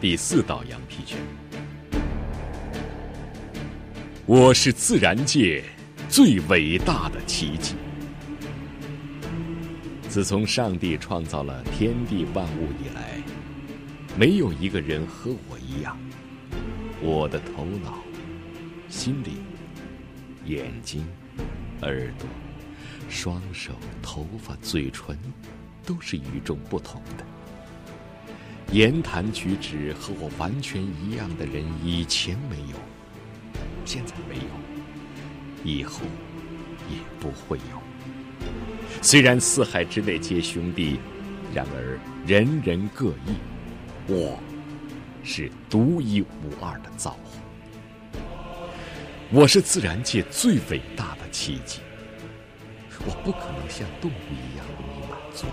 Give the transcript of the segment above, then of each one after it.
第四道羊皮卷，我是自然界最伟大的奇迹。自从上帝创造了天地万物以来，没有一个人和我一样。我的头脑、心灵、眼睛、耳朵、双手、头发、嘴唇，都是与众不同的。言谈举止和我完全一样的人，以前没有，现在没有，以后也不会有。虽然四海之内皆兄弟，然而人人各异。我是独一无二的造化，我是自然界最伟大的奇迹。我不可能像动物一样容易满足。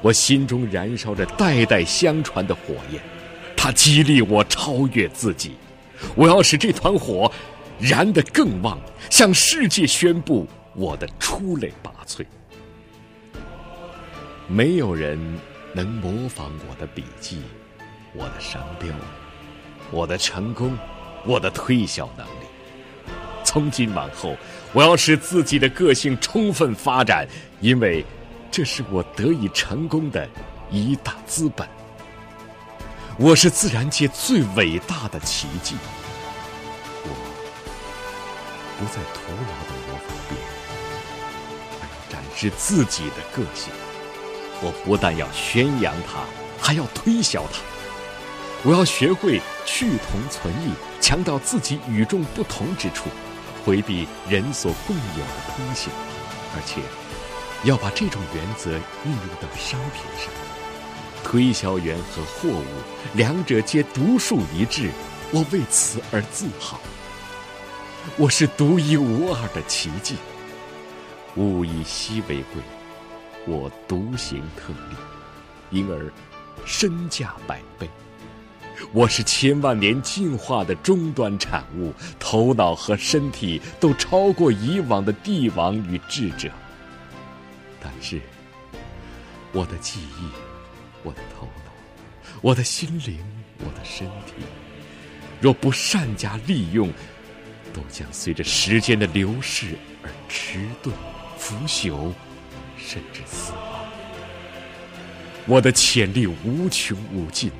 我心中燃烧着代代相传的火焰，它激励我超越自己。我要使这团火燃得更旺，向世界宣布我的出类拔萃。没有人能模仿我的笔记、我的商标、我的成功、我的推销能力。从今往后，我要使自己的个性充分发展，因为。这是我得以成功的一大资本。我是自然界最伟大的奇迹。我不再徒劳的模仿别人，而要展示自己的个性。我不但要宣扬它，还要推销它。我要学会去同存异，强调自己与众不同之处，回避人所共有的通性，而且。要把这种原则运用到商品上，推销员和货物两者皆独树一帜，我为此而自豪。我是独一无二的奇迹，物以稀为贵，我独行特例，因而身价百倍。我是千万年进化的终端产物，头脑和身体都超过以往的帝王与智者。但是，我的记忆、我的头脑、我的心灵、我的身体，若不善加利用，都将随着时间的流逝而迟钝、腐朽，甚至死亡。我的潜力无穷无尽，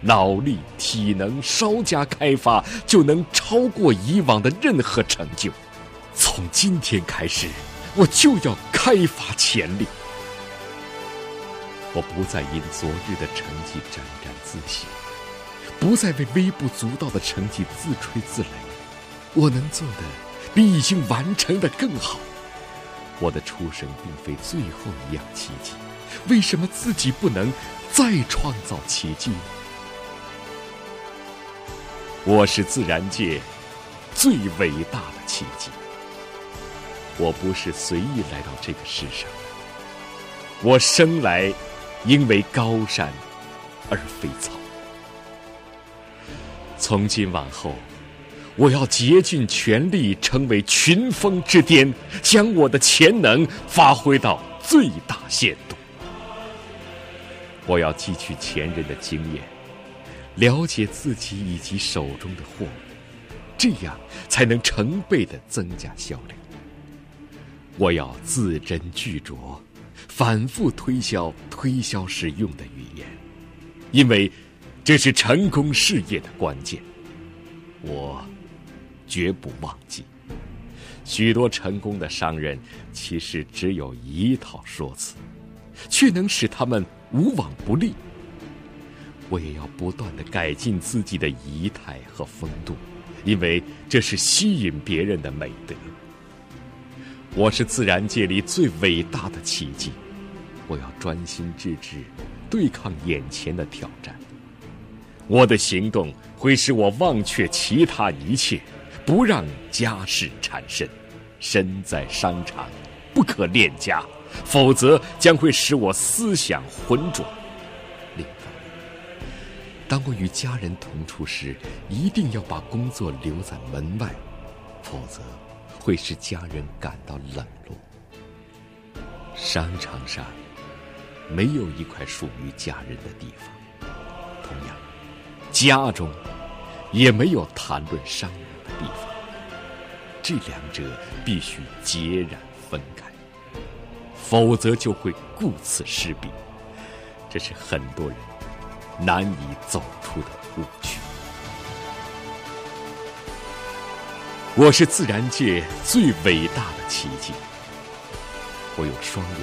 脑力、体能稍加开发，就能超过以往的任何成就。从今天开始。我就要开发潜力。我不再因昨日的成绩沾沾自喜，不再为微不足道的成绩自吹自擂。我能做的比已经完成的更好。我的出生并非最后一样奇迹，为什么自己不能再创造奇迹呢？我是自然界最伟大的奇迹。我不是随意来到这个世上，我生来因为高山而非草。从今往后，我要竭尽全力，成为群峰之巅，将我的潜能发挥到最大限度。我要汲取前人的经验，了解自己以及手中的货物，这样才能成倍的增加销量。我要字斟句酌，反复推销推销时用的语言，因为这是成功事业的关键。我绝不忘记，许多成功的商人其实只有一套说辞，却能使他们无往不利。我也要不断的改进自己的仪态和风度，因为这是吸引别人的美德。我是自然界里最伟大的奇迹，我要专心致志，对抗眼前的挑战。我的行动会使我忘却其他一切，不让家事缠身。身在商场，不可恋家，否则将会使我思想浑浊。另外，当我与家人同处时，一定要把工作留在门外，否则。会使家人感到冷落。商场上没有一块属于家人的地方，同样，家中，也没有谈论商量的地方。这两者必须截然分开，否则就会顾此失彼。这是很多人难以走出的我是自然界最伟大的奇迹。我有双眼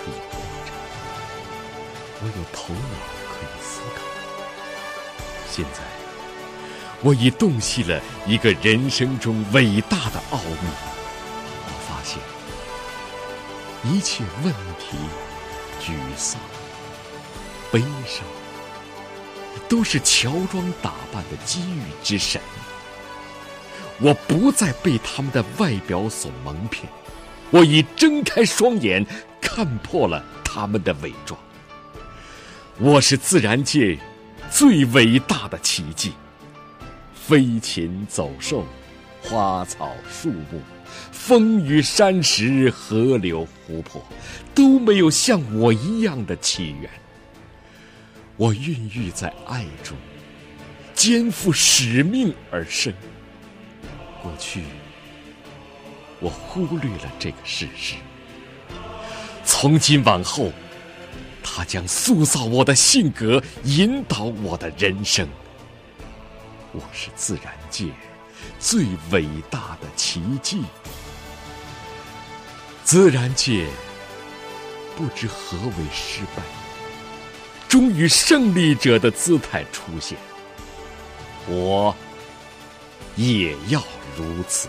可以活着，我有头脑可以思考。现在，我已洞悉了一个人生中伟大的奥秘。我发现，一切问题、沮丧、悲伤，都是乔装打扮的机遇之神。我不再被他们的外表所蒙骗。我已睁开双眼，看破了他们的伪装。我是自然界最伟大的奇迹。飞禽走兽、花草树木、风雨山石、河流湖泊，都没有像我一样的起源。我孕育在爱中，肩负使命而生。过去。我忽略了这个事实。从今往后，它将塑造我的性格，引导我的人生。我是自然界最伟大的奇迹。自然界不知何为失败，终于胜利者的姿态出现。我也要如此。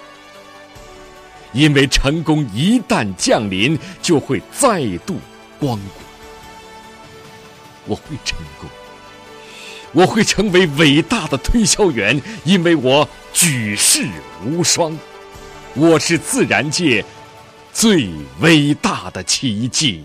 因为成功一旦降临，就会再度光顾。我会成功，我会成为伟大的推销员，因为我举世无双。我是自然界最伟大的奇迹。